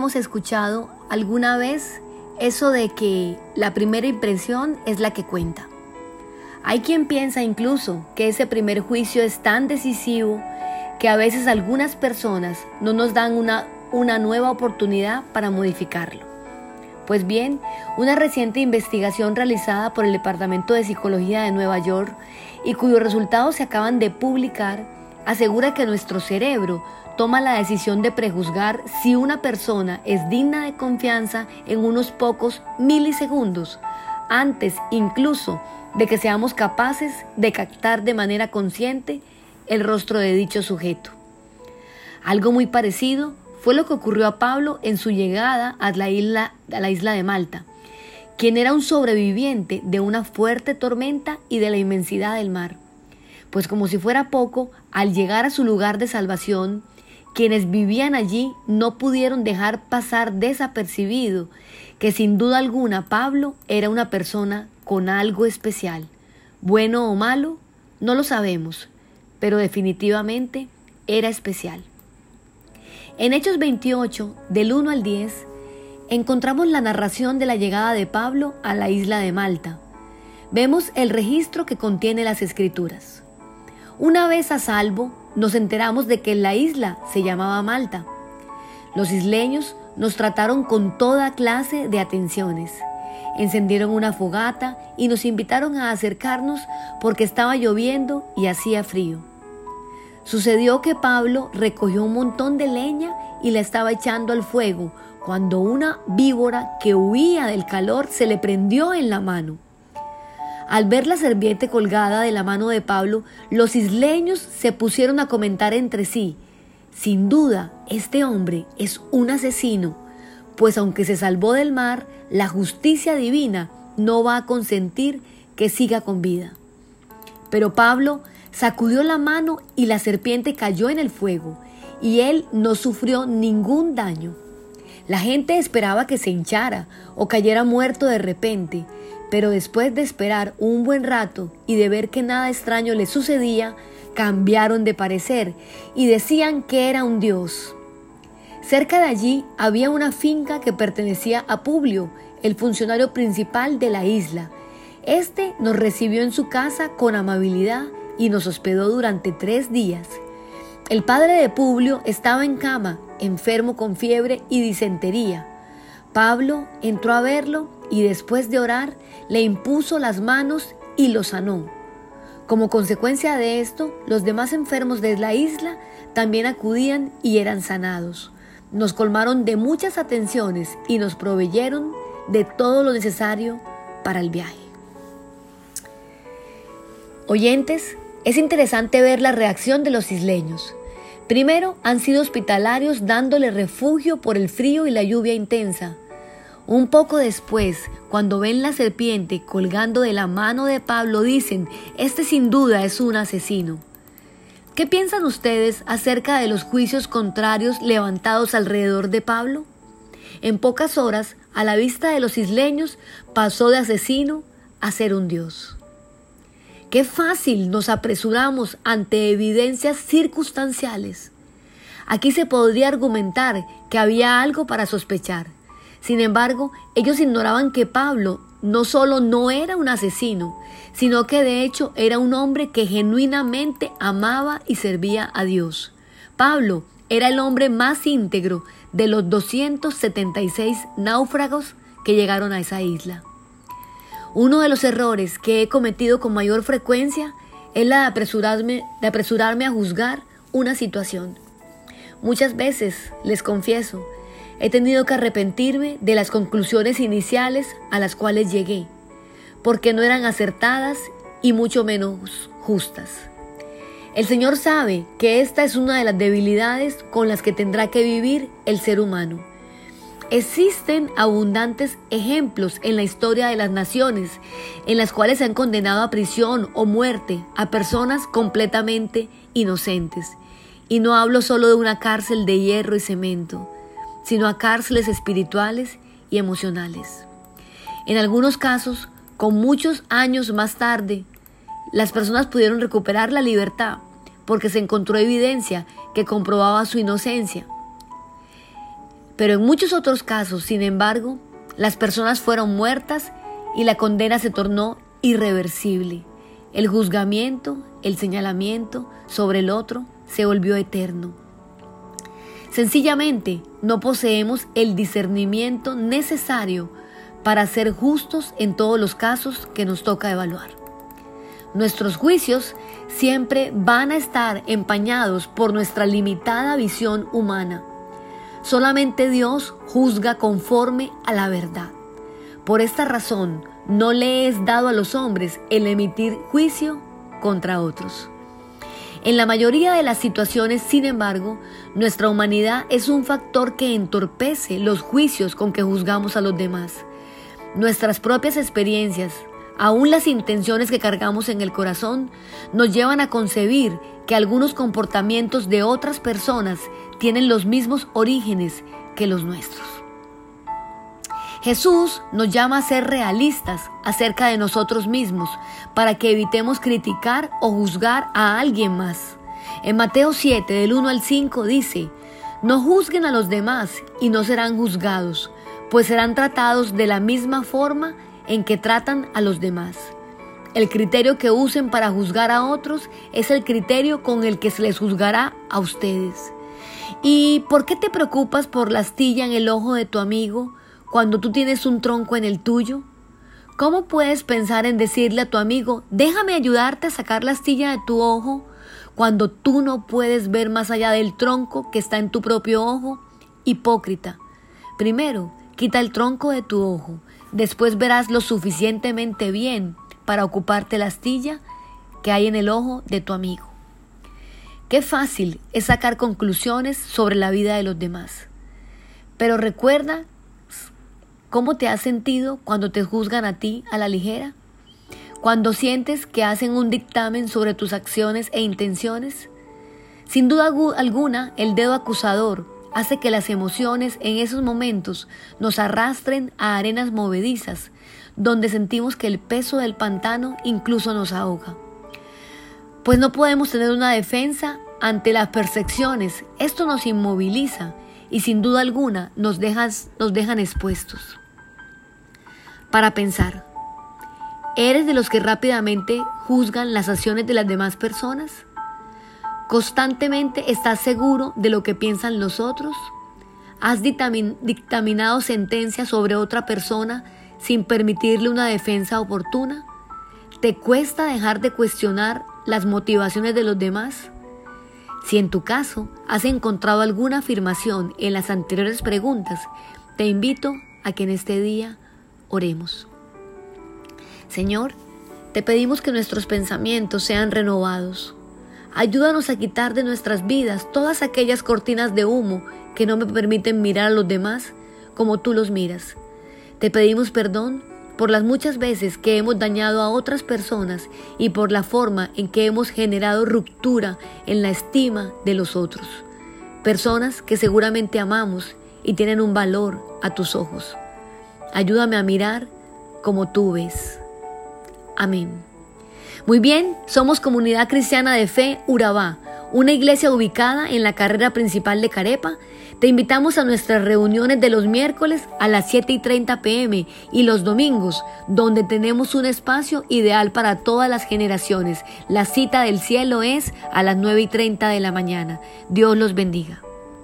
hemos escuchado alguna vez eso de que la primera impresión es la que cuenta. Hay quien piensa incluso que ese primer juicio es tan decisivo que a veces algunas personas no nos dan una, una nueva oportunidad para modificarlo. Pues bien, una reciente investigación realizada por el Departamento de Psicología de Nueva York y cuyos resultados se acaban de publicar asegura que nuestro cerebro toma la decisión de prejuzgar si una persona es digna de confianza en unos pocos milisegundos, antes incluso de que seamos capaces de captar de manera consciente el rostro de dicho sujeto. Algo muy parecido fue lo que ocurrió a Pablo en su llegada a la isla, a la isla de Malta, quien era un sobreviviente de una fuerte tormenta y de la inmensidad del mar. Pues como si fuera poco, al llegar a su lugar de salvación, quienes vivían allí no pudieron dejar pasar desapercibido que sin duda alguna Pablo era una persona con algo especial. Bueno o malo, no lo sabemos, pero definitivamente era especial. En Hechos 28, del 1 al 10, encontramos la narración de la llegada de Pablo a la isla de Malta. Vemos el registro que contiene las escrituras. Una vez a salvo, nos enteramos de que la isla se llamaba Malta. Los isleños nos trataron con toda clase de atenciones. Encendieron una fogata y nos invitaron a acercarnos porque estaba lloviendo y hacía frío. Sucedió que Pablo recogió un montón de leña y la estaba echando al fuego cuando una víbora que huía del calor se le prendió en la mano. Al ver la serviente colgada de la mano de Pablo, los isleños se pusieron a comentar entre sí, sin duda, este hombre es un asesino, pues aunque se salvó del mar, la justicia divina no va a consentir que siga con vida. Pero Pablo sacudió la mano y la serpiente cayó en el fuego, y él no sufrió ningún daño. La gente esperaba que se hinchara o cayera muerto de repente, pero después de esperar un buen rato y de ver que nada extraño le sucedía, cambiaron de parecer y decían que era un dios. Cerca de allí había una finca que pertenecía a Publio, el funcionario principal de la isla. Este nos recibió en su casa con amabilidad y nos hospedó durante tres días. El padre de Publio estaba en cama, enfermo con fiebre y disentería. Pablo entró a verlo y después de orar le impuso las manos y lo sanó. Como consecuencia de esto, los demás enfermos de la isla también acudían y eran sanados. Nos colmaron de muchas atenciones y nos proveyeron de todo lo necesario para el viaje. Oyentes, es interesante ver la reacción de los isleños. Primero, han sido hospitalarios dándole refugio por el frío y la lluvia intensa. Un poco después, cuando ven la serpiente colgando de la mano de Pablo, dicen, este sin duda es un asesino. ¿Qué piensan ustedes acerca de los juicios contrarios levantados alrededor de Pablo? En pocas horas, a la vista de los isleños, pasó de asesino a ser un dios. Qué fácil nos apresuramos ante evidencias circunstanciales. Aquí se podría argumentar que había algo para sospechar. Sin embargo, ellos ignoraban que Pablo no solo no era un asesino, sino que de hecho era un hombre que genuinamente amaba y servía a Dios. Pablo era el hombre más íntegro de los 276 náufragos que llegaron a esa isla. Uno de los errores que he cometido con mayor frecuencia es la de apresurarme, de apresurarme a juzgar una situación. Muchas veces, les confieso, He tenido que arrepentirme de las conclusiones iniciales a las cuales llegué, porque no eran acertadas y mucho menos justas. El Señor sabe que esta es una de las debilidades con las que tendrá que vivir el ser humano. Existen abundantes ejemplos en la historia de las naciones en las cuales se han condenado a prisión o muerte a personas completamente inocentes. Y no hablo solo de una cárcel de hierro y cemento sino a cárceles espirituales y emocionales. En algunos casos, con muchos años más tarde, las personas pudieron recuperar la libertad porque se encontró evidencia que comprobaba su inocencia. Pero en muchos otros casos, sin embargo, las personas fueron muertas y la condena se tornó irreversible. El juzgamiento, el señalamiento sobre el otro se volvió eterno. Sencillamente no poseemos el discernimiento necesario para ser justos en todos los casos que nos toca evaluar. Nuestros juicios siempre van a estar empañados por nuestra limitada visión humana. Solamente Dios juzga conforme a la verdad. Por esta razón, no le es dado a los hombres el emitir juicio contra otros. En la mayoría de las situaciones, sin embargo, nuestra humanidad es un factor que entorpece los juicios con que juzgamos a los demás. Nuestras propias experiencias, aún las intenciones que cargamos en el corazón, nos llevan a concebir que algunos comportamientos de otras personas tienen los mismos orígenes que los nuestros. Jesús nos llama a ser realistas acerca de nosotros mismos para que evitemos criticar o juzgar a alguien más. En Mateo 7, del 1 al 5 dice, No juzguen a los demás y no serán juzgados, pues serán tratados de la misma forma en que tratan a los demás. El criterio que usen para juzgar a otros es el criterio con el que se les juzgará a ustedes. ¿Y por qué te preocupas por la astilla en el ojo de tu amigo cuando tú tienes un tronco en el tuyo? ¿Cómo puedes pensar en decirle a tu amigo, déjame ayudarte a sacar la astilla de tu ojo, cuando tú no puedes ver más allá del tronco que está en tu propio ojo? Hipócrita. Primero, quita el tronco de tu ojo, después verás lo suficientemente bien para ocuparte la astilla que hay en el ojo de tu amigo. Qué fácil es sacar conclusiones sobre la vida de los demás. Pero recuerda cómo te has sentido cuando te juzgan a ti a la ligera. Cuando sientes que hacen un dictamen sobre tus acciones e intenciones. Sin duda alguna, el dedo acusador hace que las emociones en esos momentos nos arrastren a arenas movedizas, donde sentimos que el peso del pantano incluso nos ahoga pues no podemos tener una defensa ante las percepciones. Esto nos inmoviliza y sin duda alguna nos, nos dejan expuestos. Para pensar, ¿eres de los que rápidamente juzgan las acciones de las demás personas? ¿Constantemente estás seguro de lo que piensan los otros? ¿Has dictaminado sentencias sobre otra persona sin permitirle una defensa oportuna? ¿Te cuesta dejar de cuestionar las motivaciones de los demás? Si en tu caso has encontrado alguna afirmación en las anteriores preguntas, te invito a que en este día oremos. Señor, te pedimos que nuestros pensamientos sean renovados. Ayúdanos a quitar de nuestras vidas todas aquellas cortinas de humo que no me permiten mirar a los demás como tú los miras. Te pedimos perdón por las muchas veces que hemos dañado a otras personas y por la forma en que hemos generado ruptura en la estima de los otros. Personas que seguramente amamos y tienen un valor a tus ojos. Ayúdame a mirar como tú ves. Amén. Muy bien, somos Comunidad Cristiana de Fe Urabá una iglesia ubicada en la carrera principal de Carepa. Te invitamos a nuestras reuniones de los miércoles a las 7 y 30 pm y los domingos, donde tenemos un espacio ideal para todas las generaciones. La cita del cielo es a las 9 y 30 de la mañana. Dios los bendiga.